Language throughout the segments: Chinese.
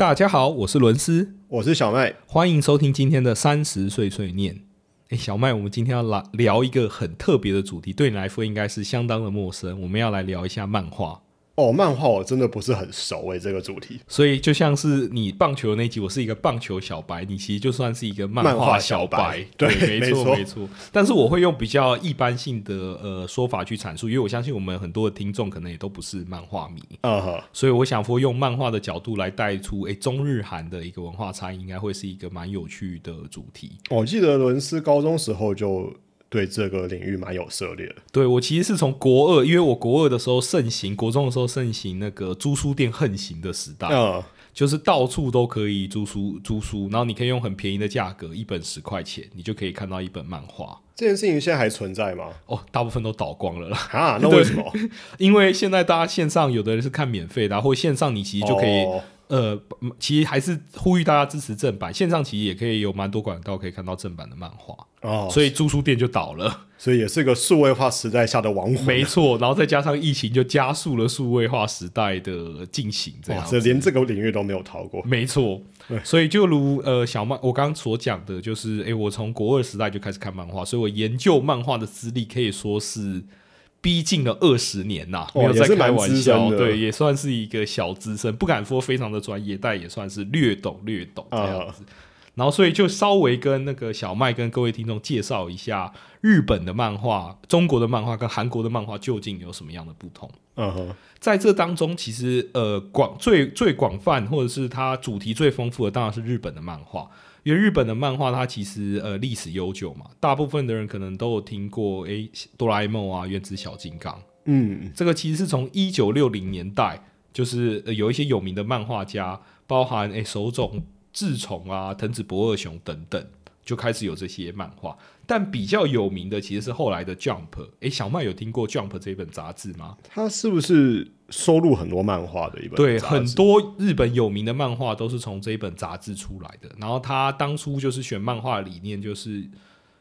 大家好，我是伦斯，我是小麦，欢迎收听今天的三十岁碎念。哎，小麦，我们今天要来聊一个很特别的主题，对你来说应该是相当的陌生。我们要来聊一下漫画。哦，漫画我真的不是很熟诶，这个主题。所以就像是你棒球那集，我是一个棒球小白，你其实就算是一个漫画小白。对，没错，没错。但是我会用比较一般性的呃说法去阐述，因为我相信我们很多的听众可能也都不是漫画迷。啊哈。所以我想说，用漫画的角度来带出诶中日韩的一个文化差异，应该会是一个蛮有趣的主题。我记得伦斯高中时候就。对这个领域蛮有涉猎的。对我其实是从国二，因为我国二的时候盛行，国中的时候盛行那个租书店横行的时代，嗯，就是到处都可以租书租书，然后你可以用很便宜的价格，一本十块钱，你就可以看到一本漫画。这件事情现在还存在吗？哦，大部分都倒光了啦。啊，那 为什么？因为现在大家线上有的人是看免费的，或线上你其实就可以。呃，其实还是呼吁大家支持正版，线上其实也可以有蛮多管道可以看到正版的漫画哦，所以租书店就倒了，所以也是个数位化时代下的亡魂。没错，然后再加上疫情，就加速了数位化时代的进行，这样，子连这个领域都没有逃过。没错，所以就如呃小漫我刚刚所讲的，就是哎，我从国二时代就开始看漫画，所以我研究漫画的资历可以说是。逼近了二十年呐，没有在开玩笑，对，也算是一个小资深，不敢说非常的专业，但也算是略懂略懂这样子。然后，所以就稍微跟那个小麦跟各位听众介绍一下日本的漫画、中国的漫画跟韩国的漫画究竟有什么样的不同。嗯哼，在这当中，其实呃广最最广泛或者是它主题最丰富的，当然是日本的漫画。因为日本的漫画它其实呃历史悠久嘛，大部分的人可能都有听过诶哆啦 A 梦啊、原子小金刚，嗯，这个其实是从一九六零年代，就是有一些有名的漫画家，包含诶手冢治虫啊、藤子不二雄等等，就开始有这些漫画。但比较有名的其实是后来的 Jump，诶，小麦有听过 Jump 这本杂志吗？它是不是？收录很多漫画的一本，对，很多日本有名的漫画都是从这一本杂志出来的。然后他当初就是选漫画理念就是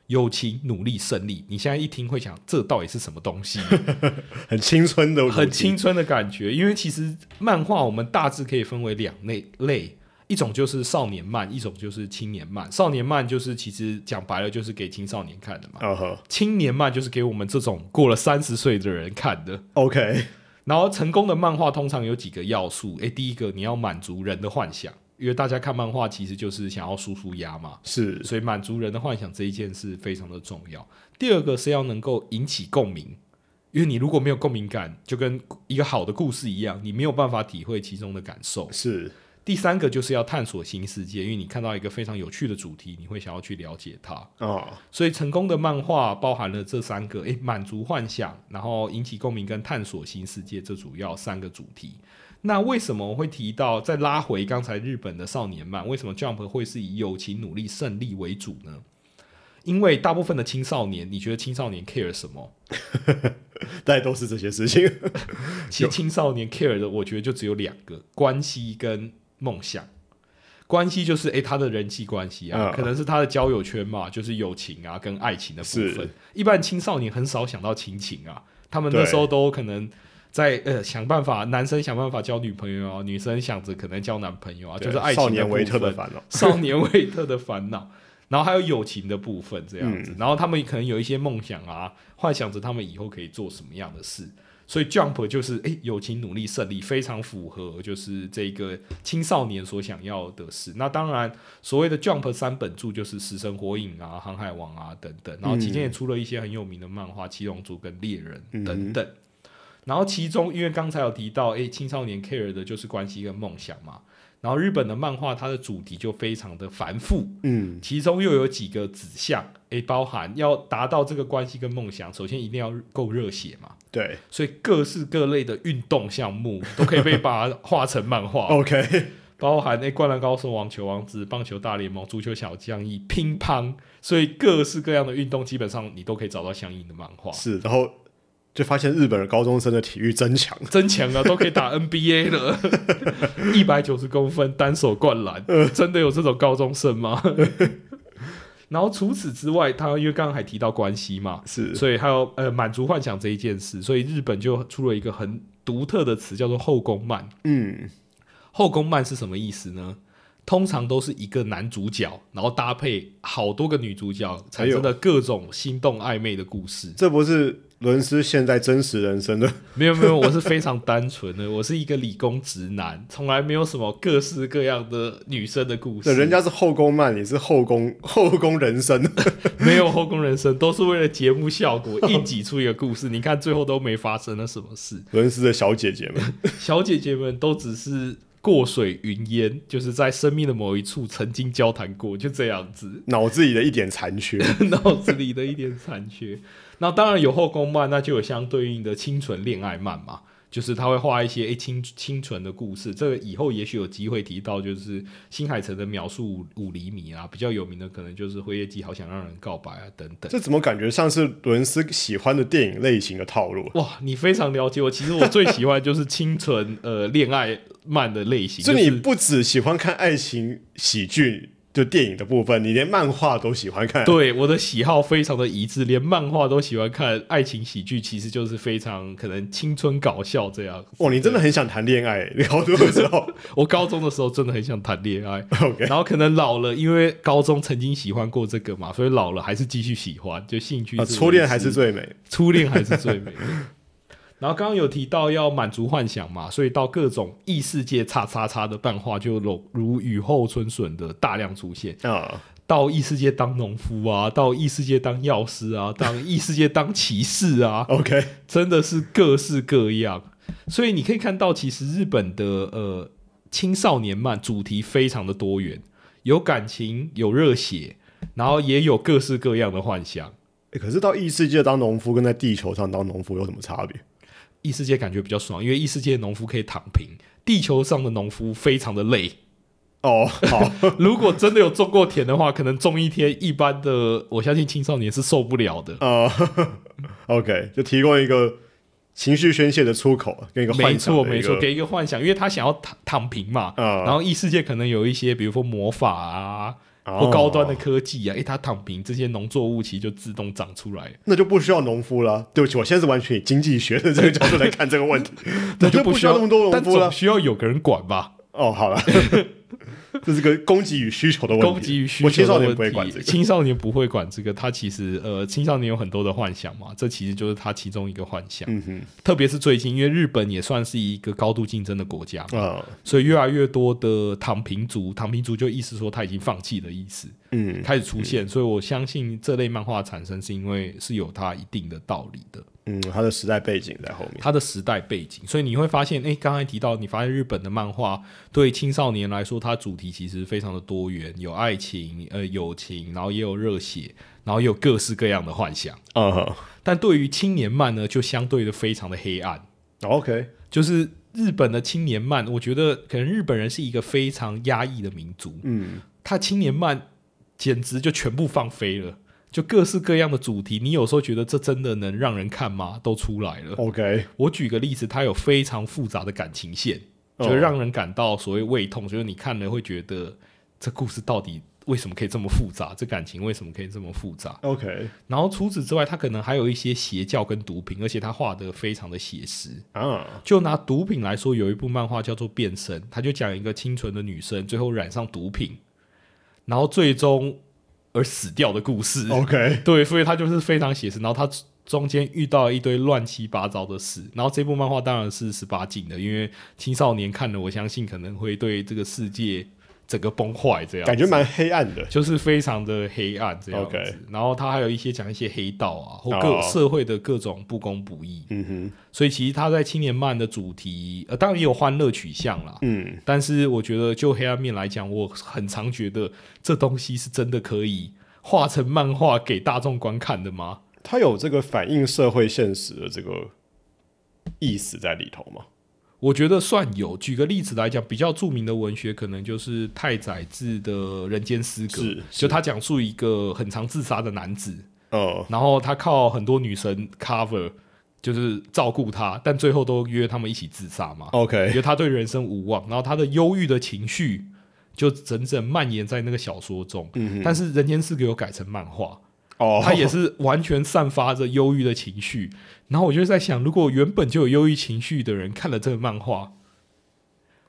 友情、努力、胜利。你现在一听会想，这到底是什么东西？很青春的，很青春的感觉。因为其实漫画我们大致可以分为两类类，一种就是少年漫，一种就是青年漫。少年漫就是其实讲白了就是给青少年看的嘛。青年漫就是给我们这种过了三十岁的人看的。OK。然后成功的漫画通常有几个要素，诶，第一个你要满足人的幻想，因为大家看漫画其实就是想要舒舒压嘛，是，所以满足人的幻想这一件事非常的重要。第二个是要能够引起共鸣，因为你如果没有共鸣感，就跟一个好的故事一样，你没有办法体会其中的感受。是。第三个就是要探索新世界，因为你看到一个非常有趣的主题，你会想要去了解它。哦，所以成功的漫画包含了这三个：诶，满足幻想，然后引起共鸣，跟探索新世界，这主要三个主题。那为什么我会提到再拉回刚才日本的少年漫？为什么 Jump 会是以友情、努力、胜利为主呢？因为大部分的青少年，你觉得青少年 care 什么？大家都是这些事情。其实青少年 care 的，我觉得就只有两个：关系跟。梦想关系就是诶，他的人际关系啊，可能是他的交友圈嘛，就是友情啊跟爱情的部分。一般青少年很少想到亲情啊，他们那时候都可能在呃想办法，男生想办法交女朋友啊，女生想着可能交男朋友啊，就是爱情少年维特的烦恼，少年维特的烦恼。然后还有友情的部分这样子，然后他们可能有一些梦想啊，幻想着他们以后可以做什么样的事。所以 Jump 就是诶，友情、努力、胜利，非常符合就是这个青少年所想要的事。那当然，所谓的 Jump 三本著就是《食神火影》啊，《航海王》啊等等。然后期间也出了一些很有名的漫画，《七龙珠》跟《猎人》等等。然后其中，因为刚才有提到，诶，青少年 care 的就是关系跟梦想嘛。然后日本的漫画，它的主题就非常的繁复，嗯，其中又有几个指向，诶，包含要达到这个关系跟梦想，首先一定要够热血嘛，对，所以各式各类的运动项目都可以被把它画成漫画，OK，包含诶，灌篮高手、网球王子、棒球大联盟、足球小将、一乒乓，所以各式各样的运动基本上你都可以找到相应的漫画，是，然后。就发现日本的高中生的体育真强，真强啊，都可以打 NBA 了，一百九十公分单手灌篮，真的有这种高中生吗？然后除此之外，他因为刚刚还提到关系嘛，是，所以还有呃满足幻想这一件事，所以日本就出了一个很独特的词，叫做后宫漫。嗯，后宫漫是什么意思呢？通常都是一个男主角，然后搭配好多个女主角，产生的各种心动暧昧的故事。这不是伦斯现在真实人生的？没有没有，我是非常单纯的，我是一个理工直男，从来没有什么各式各样的女生的故事。人家是后宫漫，你是后宫 后宫人生，没有后宫人生，都是为了节目效果硬挤出一个故事。你看最后都没发生了什么事。伦斯的小姐姐们，小姐姐们都只是。过水云烟，就是在生命的某一处曾经交谈过，就这样子。脑子里的一点残缺，脑子里的一点残缺。那当然有后宫漫，那就有相对应的清纯恋爱漫嘛。就是他会画一些诶清清纯的故事，这个以后也许有机会提到，就是新海诚的描述五厘米啊，比较有名的可能就是《辉夜姬好想让人告白》啊等等。这怎么感觉像是伦斯喜欢的电影类型的套路？哇，你非常了解我。其实我最喜欢就是清纯呃恋爱漫的类型。所以你不只喜欢看爱情喜剧。就电影的部分，你连漫画都喜欢看。对，我的喜好非常的一致，连漫画都喜欢看。爱情喜剧其实就是非常可能青春搞笑这样。哦，你真的很想谈恋爱？你高中的时候，我高中的时候真的很想谈恋爱。OK，然后可能老了，因为高中曾经喜欢过这个嘛，所以老了还是继续喜欢，就兴趣。初恋还是最美，初恋还是最美。然后刚刚有提到要满足幻想嘛，所以到各种异世界叉叉叉的漫画就如如雨后春笋的大量出现啊。到异世界当农夫啊，到异世界当药师啊，当异世界当骑士啊。OK，真的是各式各样。所以你可以看到，其实日本的呃青少年漫主题非常的多元，有感情，有热血，然后也有各式各样的幻想。可是到异世界当农夫跟在地球上当农夫有什么差别？异世界感觉比较爽，因为异世界农夫可以躺平，地球上的农夫非常的累。哦，好，如果真的有种过田的话，可能种一天，一般的我相信青少年是受不了的。啊，OK，就提供一个情绪宣泄的出口，跟一个没错没错，给一个幻想，因为他想要躺躺平嘛。然后异世界可能有一些，比如说魔法啊。或高端的科技啊，哎，它躺平，这些农作物其实就自动长出来，那就不需要农夫了。对不起，我现在是完全以经济学的这个角度来看这个问题，那就不需要那么多农夫了，需要有个人管吧？哦，好了。这是个供给与需求的问题。供给与需求的问题。青少年不会管这个，他其实呃，青少年有很多的幻想嘛，这其实就是他其中一个幻想。嗯哼。特别是最近，因为日本也算是一个高度竞争的国家嘛，所以越来越多的躺平族，躺平族就意思说他已经放弃的意思，嗯，开始出现。所以我相信这类漫画产生是因为是有它一定的道理的。嗯，它的时代背景在后面。它的时代背景，所以你会发现，哎，刚才提到，你发现日本的漫画对青少年来说，它主题其实非常的多元，有爱情、呃友情，然后也有热血，然后也有各式各样的幻想。嗯，但对于青年漫呢，就相对的非常的黑暗。OK，就是日本的青年漫，我觉得可能日本人是一个非常压抑的民族。嗯，他青年漫简直就全部放飞了。就各式各样的主题，你有时候觉得这真的能让人看吗？都出来了。OK，我举个例子，它有非常复杂的感情线，就让人感到所谓胃痛，就是你看了会觉得这故事到底为什么可以这么复杂？这感情为什么可以这么复杂？OK，然后除此之外，他可能还有一些邪教跟毒品，而且他画的非常的写实啊。就拿毒品来说，有一部漫画叫做《变身》，他就讲一个清纯的女生最后染上毒品，然后最终。而死掉的故事，OK，对，所以他就是非常写实。然后他中间遇到一堆乱七八糟的事。然后这部漫画当然是十八禁的，因为青少年看了，我相信可能会对这个世界。整个崩坏这样，感觉蛮黑暗的，就是非常的黑暗这样子。然后他还有一些讲一些黑道啊，或各社会的各种不公不义。嗯哼，所以其实他在青年漫的主题，呃，当然也有欢乐取向啦。嗯，但是我觉得就黑暗面来讲，我很常觉得这东西是真的可以画成漫画给大众观看的吗？它有这个反映社会现实的这个意思在里头吗？我觉得算有。举个例子来讲，比较著名的文学可能就是太宰治的《人间失格》，就他讲述一个很常自杀的男子，哦，然后他靠很多女神 cover，就是照顾他，但最后都约他们一起自杀嘛。OK，因为他对人生无望，然后他的忧郁的情绪就整整蔓延在那个小说中。嗯，但是《人间失格》有改成漫画。哦，他也是完全散发着忧郁的情绪，然后我就在想，如果原本就有忧郁情绪的人看了这个漫画，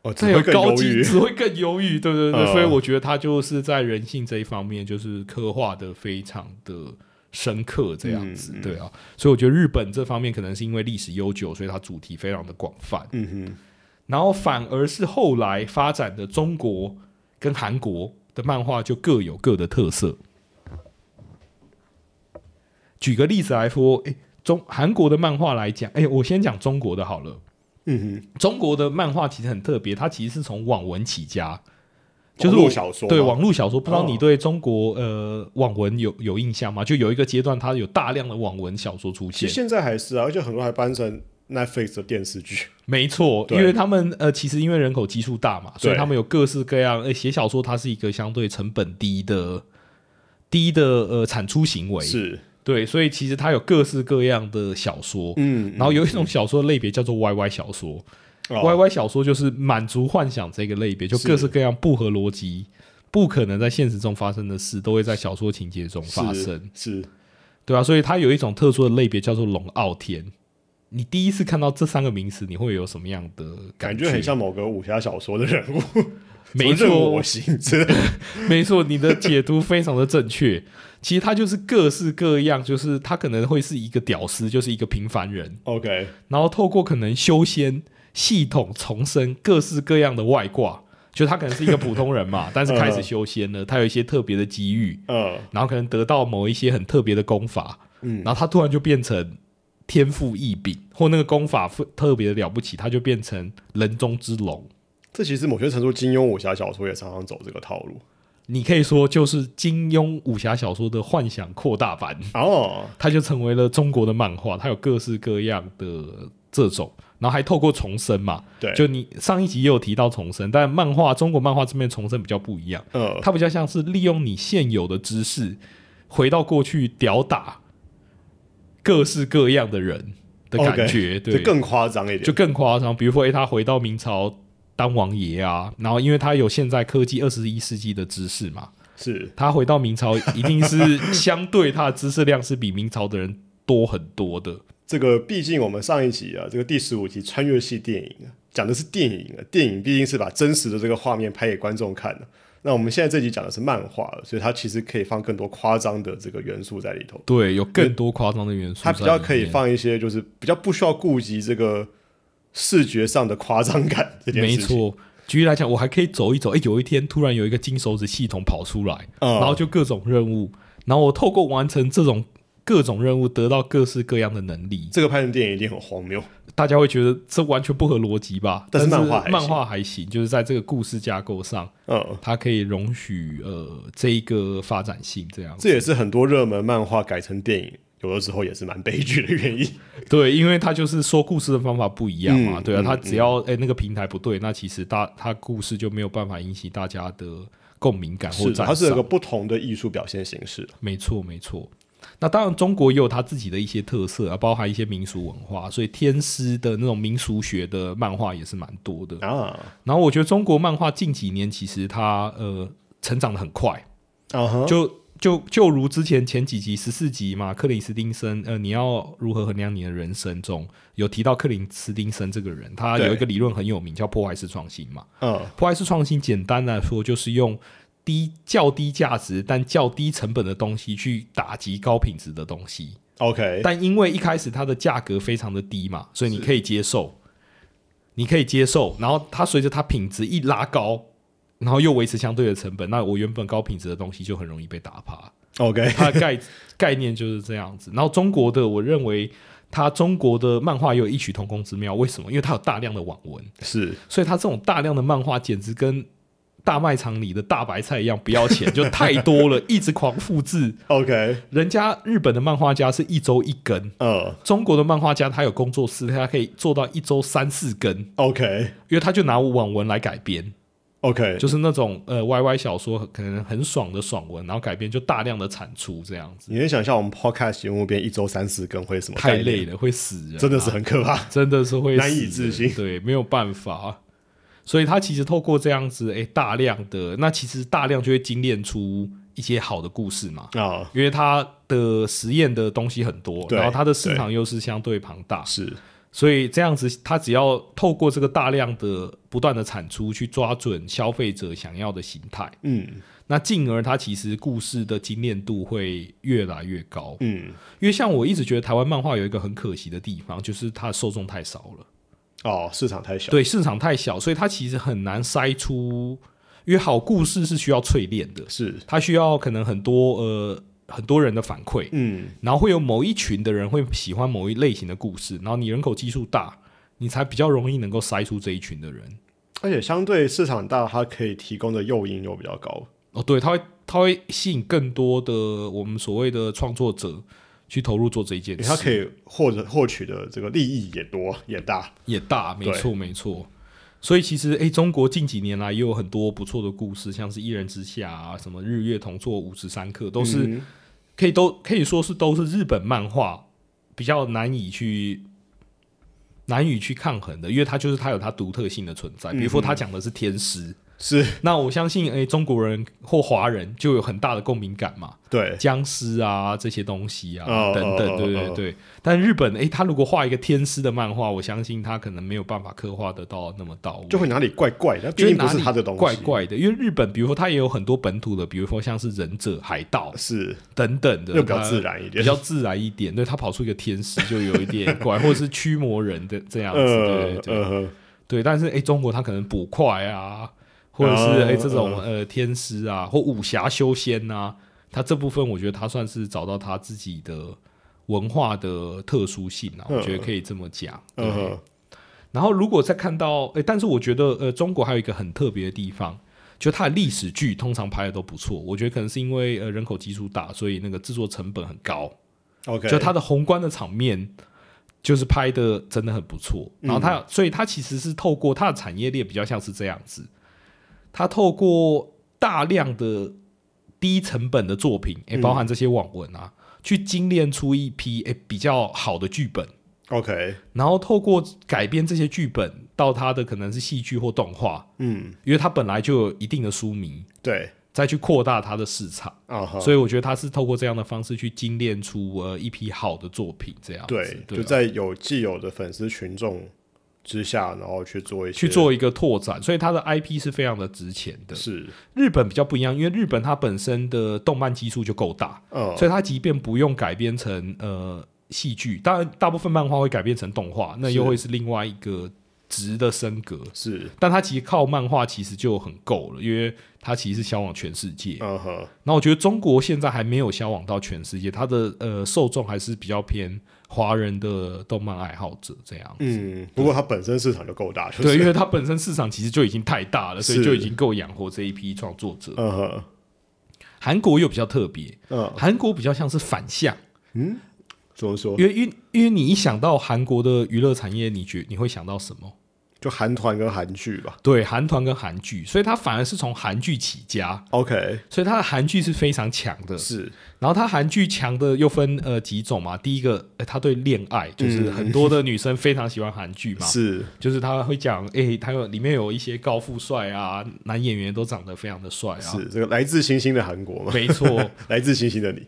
哦，只再有会更高级忧郁。只会更忧郁，对对对，嗯。所以我觉得他就是在人性这一方面，就是刻画的非常的深刻，这样子，对啊，所以我觉得日本这方面可能是因为历史悠久，所以它主题非常的广泛，嗯哼，然后反而是后来发展的中国跟韩国的漫画就各有各的特色。举个例子来说，哎，中韩国的漫画来讲，哎，我先讲中国的好了。嗯哼中国的漫画其实很特别，它其实是从网文起家，就是我网络小说对嘛网络小说。不知道哦你对中国呃网文有有印象吗？就有一个阶段，它有大量的网文小说出现其实。现在还是啊，而且很多还搬成 Netflix 的电视剧。没错，对因为他们呃，其实因为人口基数大嘛，所以他们有各式各样。呃，写小说它是一个相对成本低的低的呃产出行为，是，对，所以其实它有各式各样的小说。嗯，然后有一种小说类别叫做 YY 小说、哦 y y 小说就是满足幻想这个类别，就各式各样不合逻辑、不可能在现实中发生的事，都会在小说情节中发生，是对啊，所以它有一种特殊的类别叫做龙傲天。你第一次看到这三个名词，你会有什么样的觉？感觉很像某个武侠小说的人物，没错我，行。没错，你的解读非常的正确。其实他就是各式各样，就是他可能会是一个屌丝，就是一个平凡人，OK，然后透过可能修仙系统重生各式各样的外挂，就他可能是一个普通人嘛，但是开始修仙了，他有一些特别的机遇，嗯然后可能得到某一些很特别的功法，嗯，然后他突然就变成天赋异禀，或那个功法特别的了不起，他就变成人中之龙。这其实某些程度，金庸武侠小说也常常走这个套路。你可以说就是金庸武侠小说的幻想扩大版，哦，它就成为了中国的漫画，它有各式各样的这种，然后还透过重生嘛，对，就你上一集也有提到重生，但漫画中国漫画这边重生比较不一样，呃，它比较像是利用你现有的知识，回到过去屌打各式各样的人的感觉对，就更夸张一点，就更夸张。比如说，诶，他回到明朝当王爷啊，然后因为他有现在科技二十一世纪的知识嘛，是他回到明朝一定是相对他的知识量是比明朝的人多很多的。这个。毕竟我们上一集啊，这个第十五集穿越系电影啊，讲的是电影啊，电影毕竟是把真实的这个画面拍给观众看的。那我们现在这集讲的是漫画，所以它其实可以放更多夸张的这个元素在里头。对，有更多夸张的元素它比较可以放一些，就是比较不需要顾及这个视觉上的夸张感这件事没。错。举例来讲，我还可以走一走，哎，有一天突然有一个金手指系统跑出来，嗯，然后就各种任务，然后我透过完成这种各种任务，得到各式各样的能力。这个拍成电影一定很荒谬。大家会觉得这完全不合逻辑吧？但是是漫画还行漫画还行，就是在这个故事架构上，嗯，它可以容许呃这一个发展性这样子。这也是很多热门漫画改成电影，有的时候也是蛮悲剧的原因。对，因为他就是说故事的方法不一样嘛，对啊，嗯嗯它只要哎、那个平台不对，那其实大他故事就没有办法引起大家的共鸣感或是的，赞它是有个。不同的艺术表现形式。没错，没错。那当然，中国也有它自己的一些特色啊，包含一些民俗文化，所以天师的那种民俗学的漫画也是蛮多的。啊然后我觉得中国漫画近几年其实它呃成长的很快，啊哈，就就就如之前前几集十四集嘛，克林斯汀森呃你要如何衡量你的人生中有提到克林斯汀森这个人，他有一个理论很有名叫破坏式创新嘛。嗯。破坏式创新简单来说就是用低较低价值但较低成本的东西去打击高品质的东西。，OK，但因为一开始它的价格非常的低嘛，所以你可以接受，你可以接受，然后它随着它品质一拉高，然后又维持相对的成本，那我原本高品质的东西就很容易被打趴。OK，它的概概念就是这样子。然后中国的，我认为它中国的漫画也有异曲同工之妙，为什么？因为它有大量的网文，是。所以它这种大量的漫画简直跟大卖场里的大白菜一样，不要钱，就太多了，一直狂复制。OK，人家日本的漫画家是一周一根，嗯中国的漫画家他有工作室，他可以做到一周三四更，，OK。因为他就拿网文来改编，OK，就是那种呃 YY 小说可能很爽的爽文，然后改编就大量的产出这样子，你能想象我们 Podcast 节目边一周三四更会什么？太累，了，会死人啊、真的是很可怕。真的是会难以置信。对，没有办法。所以他其实透过这样子，哎、大量的那其实大量就会精炼出一些好的故事嘛，啊，因为他的实验的东西很多，然后他的市场又是相对庞大，是所以这样子，他只要透过这个大量的不断的产出，去抓准消费者想要的形态，嗯。那进而它其实故事的精炼度会越来越高。嗯，因为像我一直觉得台湾漫画有一个很可惜的地方，就是它的受众太少了，哦，市场太小，对市场太小，所以它其实很难筛出。因为好故事是需要淬炼的，是，它需要可能很多呃很多人的反馈，嗯然后会有某一群的人会喜欢某一类型的故事，然后你人口基数大，你才比较容易能够筛出这一群的人。而且相对市场大，它可以提供的诱因又比较高。哦，对，它会它会吸引更多的我们所谓的创作者去投入做这一件它可以获得获取的这个利益也多也大。也大，没错没错。所以其实，诶，中国近几年来也有很多不错的故事，像是《一人之下》啊，什么《日月同坐五十三刻》，都是、嗯可以都可以说是都是日本漫画比较难以去难以去抗衡的，因为它就是它有它独特性的存在。比如说，它讲的是天师，是那我相信，诶，中国人或华人就有很大的共鸣感嘛。对，僵尸啊这些东西啊、哦等等，对对对。但日本诶，他如果画一个天师的漫画，我相信他可能没有办法刻画得到那么到位，就会哪里怪怪的，毕竟不就是他的东西，怪怪的。因为日本，比如说他也有很多本土的，比如说像是忍者、海盗是等等的，又比较自然一点，比较自然一点。对他跑出一个天师就有一点怪，或者是驱魔人的这样子，对呃对对。呃对，但是诶，中国他可能捕快啊，或者是哦诶这种嗯呃天师啊，或武侠修仙呐、他这部分我觉得他算是找到他自己的文化的特殊性啊，嗯我觉得可以这么讲。然后如果再看到诶，但是我觉得呃，中国还有一个很特别的地方。就它的历史剧通常拍的都不错，我觉得可能是因为呃人口基数大，所以那个制作成本很高。，OK，就它的宏观的场面，就是拍的真的很不错。然后它，嗯所以它其实是透过它的产业链比较像是这样子，它透过大量的低成本的作品，诶、嗯。包含这些网文啊，去精炼出一批诶比较好的剧本。OK，然后透过改编这些剧本到它的可能是戏剧或动画，嗯，因为它本来就有一定的书迷，对，再去扩大它的市场，所以我觉得他是透过这样的方式去精炼出呃一批好的作品，这样子对，对啊就在有既有的粉丝群众之下，然后去做一些去做一个拓展，所以它的 IP 是非常的值钱的。是，日本比较不一样，因为日本它本身的动漫基数就够大，嗯，所以它即便不用改编成呃戏剧，当然大部分漫画会改编成动画，那又是会是另外一个值的升格。是，但它其实靠漫画其实就很够了，因为它其实是销往全世界。嗯哼，那我觉得中国现在还没有销往到全世界，它的呃受众还是比较偏华人的动漫爱好者这样子。嗯，不过它本身市场就够大，就是对，因为 它本身市场其实就已经太大了，所以就已经够养活这一批创作者。嗯哼，韩国又比较特别，嗯韩国比较像是反向，嗯，怎么说？因为因为因为你一想到韩国的娱乐产业，你觉你会想到什么？就韩团跟韩剧吧。对，韩团跟韩剧，所以他反而是从韩剧起家，OK，所以他的韩剧是非常强的。是，然后他韩剧强的又分呃几种嘛，第一个，呃，它对恋爱，就是嗯。很多的女生非常喜欢韩剧嘛，是，就是他会讲，哎，他有里面有一些高富帅啊，男演员都长得非常的帅啊，是这个来自星星的韩国嘛？没错，来自星星的你，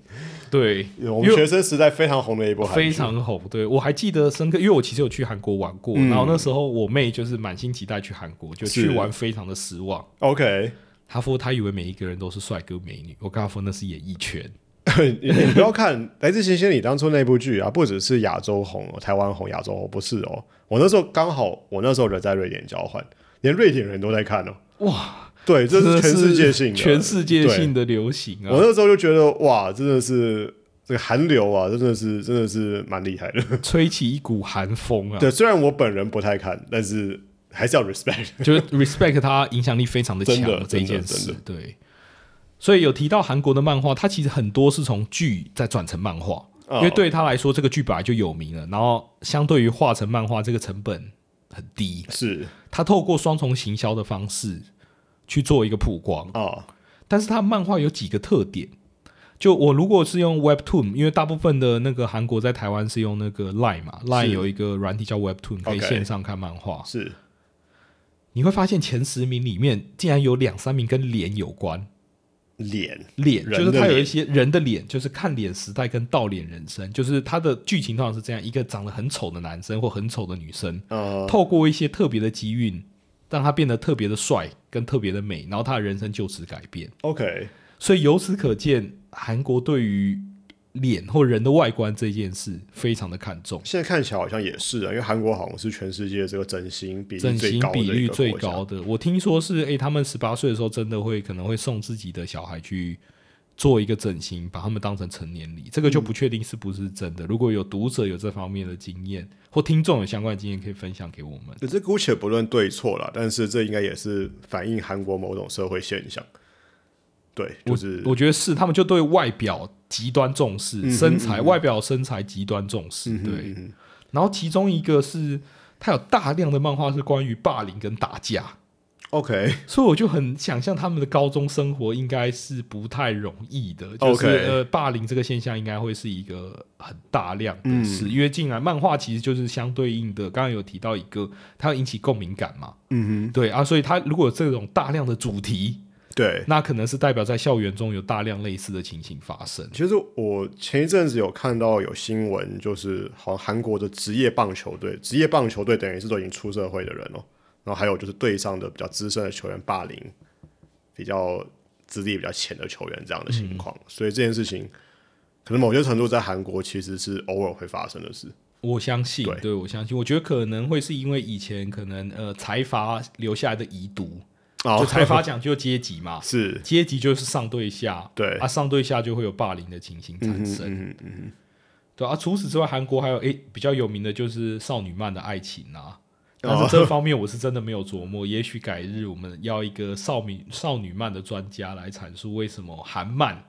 对，我们学生时代非常红的一部韩剧，非常红。对我还记得深刻，因为我其实有去韩国玩过，嗯然后那时候我妹就是满心期待去韩国，就去玩非常的失望。OK。她说她以为每一个人都是帅哥美女，我跟她说那是演艺圈。你你不要看《来自星星》你当初那部剧啊，不只是亚洲红哦，台湾红，亚洲红不是哦。我那时候刚好，我那时候人在瑞典交换，连瑞典人都在看哦。哇，对，这是全世界性的，全世界性的流行啊！我那时候就觉得哇，真的是这个韩流啊，真的是真的是蛮厉害的。吹起一股寒风啊！对，虽然我本人不太看，但是还是要 respect。就是 respect 它影响力非常的强的这一件事，对。所以有提到韩国的漫画，它其实很多是从剧再转成漫画，哦因为对他来说，这个剧本来就有名了，然后相对于画成漫画，这个成本很低，是他透过双重行销的方式去做一个曝光。啊，但是它漫画有几个特点，就我如果是用 Webtoon，因为大部分的那个韩国在台湾是用那个 Line 嘛，Line 有一个软体叫 Webtoon，可以线上看漫画。是。你会发现前十名里面竟然有两三名跟脸有关，脸，脸，就是他有一些人的脸，就是看脸时代跟倒脸人生，就是他的剧情通常是这样：一个长得很丑的男生或很丑的女生，呃，透过一些特别的机运，让他变得特别的帅跟特别的美，然后他的人生就此改变。OK，所以由此可见，韩国对于脸或人的外观这件事非常的看重，现在看起来好像也是啊，因为韩国好像是全世界这个整形比例整形最高的一比率最高的。我听说是，诶、他们十八岁的时候真的会可能会送自己的小孩去做一个整形，把他们当成成年礼。这个就不确定是不是真的。如果有读者有这方面的经验，或听众有相关经验，可以分享给我们。这姑且不论对错啦，但是这应该也是反映韩国某种社会现象。对，就是我觉得是他们就对外表极端重视，嗯哼身材、嗯外表身材极端重视。嗯哼对，嗯哼然后其中一个是，他有大量的漫画是关于霸凌跟打架，OK，所以我就很想象他们的高中生活应该是不太容易的，就是 OK 呃，霸凌这个现象应该会是一个很大量的嗯。事，因为进来漫画其实就是相对应的，刚刚有提到一个，它要引起共鸣感嘛，嗯哼。对啊，所以它如果有这种大量的主题，哼，对。那可能是代表在校园中有大量类似的情形发生。其实我前一阵子有看到有新闻，就是好像韩国的职业棒球队，职业棒球队等于是都已经出社会的人了，然后还有就是队上的比较资深的球员霸凌比较资历比较浅的球员这样的情况，所以这件事情可能某些程度在韩国其实是偶尔会发生的事。我相信，对。对我相信，我觉得可能会是因为以前可能呃财阀留下来的遗毒，哦。就财阀讲究阶级嘛，是，阶级就是上对下，对，啊，上对下就会有霸凌的情形产生，嗯嗯嗯对啊。除此之外，韩国还有诶比较有名的就是少女漫的爱情啊，但哦是这方面我是真的没有琢磨，也许改日我们要一个少女少女漫的专家来阐述为什么韩漫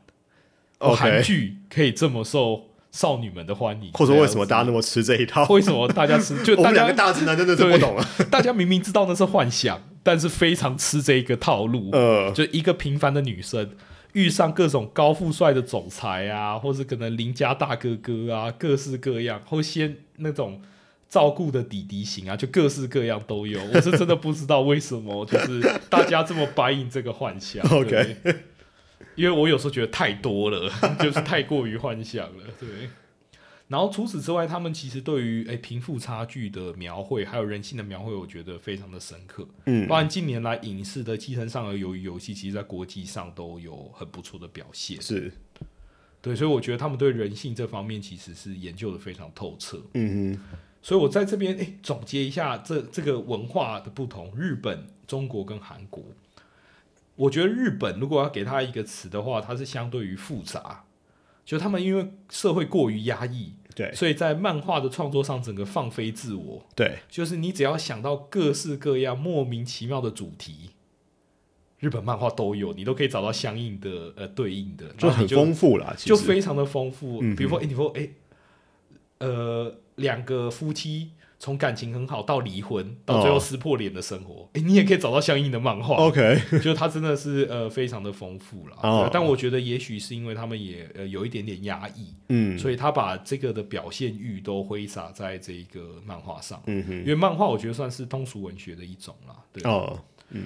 韩剧可以这么受少女们的欢迎，或者为什么大家那么么吃这一套？为什么大家吃就 我大家们两个大直男真的是不懂了。大家明明知道那是幻想，但是非常吃这一个套路。呃，就一个平凡的女生遇上各种高富帅的总裁啊，或是可能邻家大哥哥啊，各式各样，或先那种照顾的弟弟型啊，就各式各样都有。我是真的不知道为什么，就是大家这么白影这个幻想。OK 对因为我有时候觉得太多了，就是太过于幻想了，对。然后除此之外，他们其实对于诶贫富差距的描绘，还有人性的描绘，我觉得非常的深刻。嗯包含近年来影视的《寄生上的鱿鱼游戏》，其实在国际上都有很不错的表现。是，对，所以我觉得他们对人性这方面其实是研究的非常透彻。嗯哼，所以我在这边诶总结一下这这个文化的不同，日本、中国跟韩国。我觉得日本如果要给它一个词的话，它是相对于复杂，就他们因为社会过于压抑，对。所以在漫画的创作上整个放飞自我，对，就是你只要想到各式各样莫名其妙的主题，日本漫画都有，你都可以找到相应的呃对应的，就很丰富啦，其就非常的丰富。嗯比如说，哎、你说，哎、呃，两个夫妻从感情很好到离婚，到最后哦撕破脸的生活，哎、你也可以找到相应的漫画。OK，就它真的是呃非常的丰富了、哦。对但我觉得也许是因为他们也呃有一点点压抑，嗯，所以他把这个的表现欲都挥洒在这个漫画上。嗯哼，因为漫画我觉得算是通俗文学的一种啦，对、哦，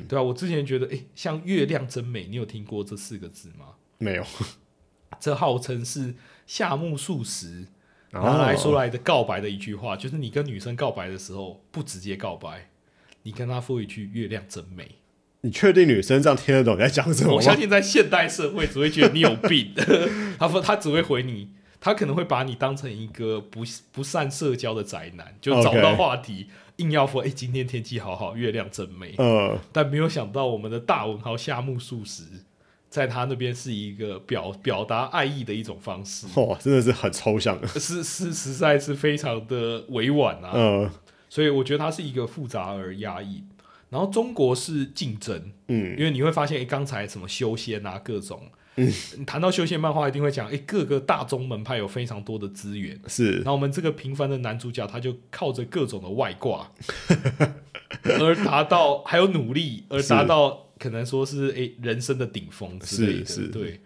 对啊，我之前觉得，诶，像月亮真美，你有听过这四个字吗？没有，这号称是夏目漱石哦拿来说来的告白的一句话，就是你跟女生告白的时候不直接告白，你跟她说一句“月亮真美你确定女生这样听得懂你在讲什”，么我相？信在现代社会只会觉得你有病。他说他只会回你，他可能会把你当成一个不不善社交的宅男，就找不到话题硬要说，哎、今天天气好好，月亮真美。呃，但没有想到，我们的大文豪夏目漱石，在他那边是一个表表达爱意的一种方式，哇，真的是很抽象。的，是是实在是非常的委婉啊。嗯，所以我觉得它是一个复杂而压抑。然后中国是竞争，嗯，因为你会发现，哎，刚才什么修仙啊，各种，嗯。你谈到修仙漫画，一定会讲，哎，各个大宗门派有非常多的资源。是。然，后我们这个平凡的男主角，他就靠着各种的外挂，而达到还有努力，而达到可能说是诶人生的顶峰之类的，是是对。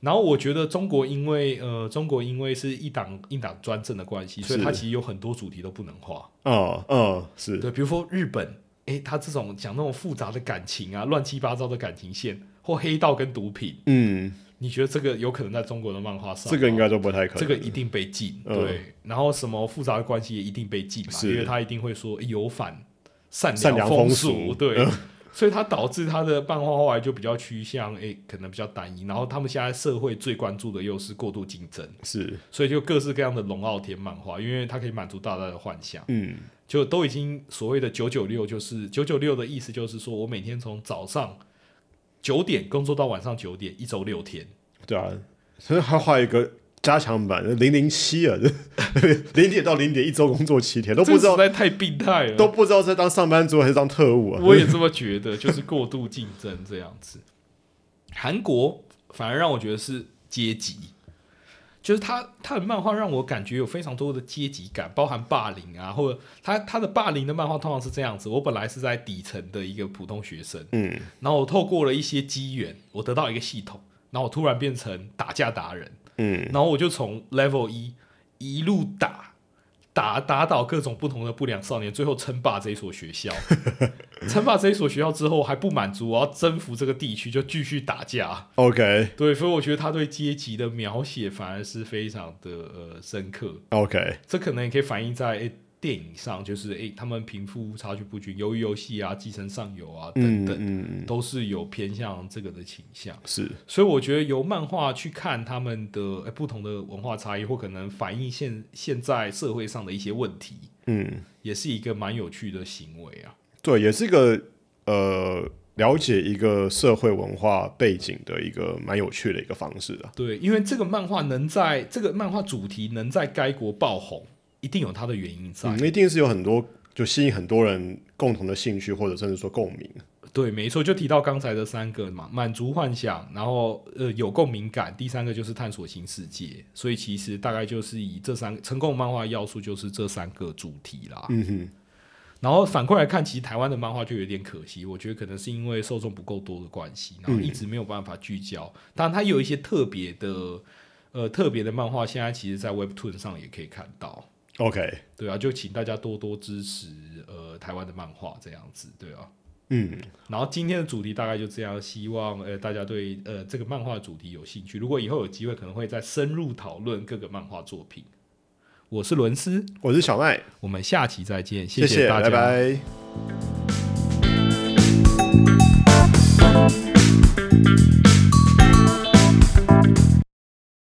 然后我觉得中国因为呃中国因为是一党一党专政的关系，所以是它其实有很多主题都不能画。哦，嗯，是，对，比如说日本，诶，他这种讲那种复杂的感情啊，乱七八糟的感情线，或黑道跟毒品，嗯，你觉得这个有可能在中国的漫画上吗？这个应该都不太可能。这个一定被禁，嗯对。然后什么复杂的关系也一定被禁嘛，因为他一定会说有反善善良风风俗对。所以它导致它的漫画后来就比较趋向诶、可能比较单一。然后他们现在社会最关注的又是过度竞争，是，所以就各式各样的龙傲天漫画，因为它可以满足大家的幻想。嗯，就都已经所谓的九九六，就是九九六的意思，就是说我每天从早上九点工作到晚上九点，一周六天。对啊，所以他画一个加强版零零七啊，零点到零点一周工作七天，都不知道实在太病态了，都不知道是当上班族还是当特务啊。我也这么觉得，就是过度竞争这样子。韩国反而让我觉得是阶级，就是他他的漫画让我感觉有非常多的阶级感，包含霸凌啊，或者他他的霸凌的漫画通常是这样子：我本来是在底层的一个普通学生，嗯，然后我透过了一些机缘，我得到一个系统，然后我突然变成打架达人，嗯，然后我就从 Level 一一路打打打倒各种不同的不良少年，最后称霸这一所学校。称霸这一所学校之后还不满足，我要征服这个地区，就继续打架。OK 对，所以我觉得他对阶级的描写反而是非常的呃深刻。OK，这可能也可以反映在诶电影上，就是诶他们贫富差距不均，由于游戏啊、寄生上游啊等嗯等，嗯嗯，都是有偏向这个的倾向。是，所以我觉得由漫画去看他们的、呃不同的文化差异，或可能反映现现在社会上的一些问题，嗯，也是一个蛮有趣的行为啊。对，也是一个呃了解一个社会文化背景的一个蛮有趣的一个方式啊。对，因为这个漫画能在这个漫画主题能在该国爆红，一定有它的原因在。嗯，一定是有很多就吸引很多人共同的兴趣，或者甚至说共鸣。对，没错，就提到刚才的三个嘛，满足幻想，然后呃有共鸣感，第三个就是探索新世界。所以其实大概就是以这三个成功漫画要素，就是这三个主题啦。嗯哼，然后反过来看，其实台湾的漫画就有点可惜，我觉得可能是因为受众不够多的关系，然后一直没有办法聚焦。当然，它有一些特别的呃特别的漫画，现在其实在 Webtoon 上也可以看到。ok 对啊就请大家多多支持呃台湾的漫画这样子对啊。嗯。然后今天的主题大概就这样希望呃大家对呃这个漫画主题有兴趣如果以后有机会可能会再深入讨论各个漫画作品。我是伦斯。我是小麦。我们下期再见谢谢大家。拜拜。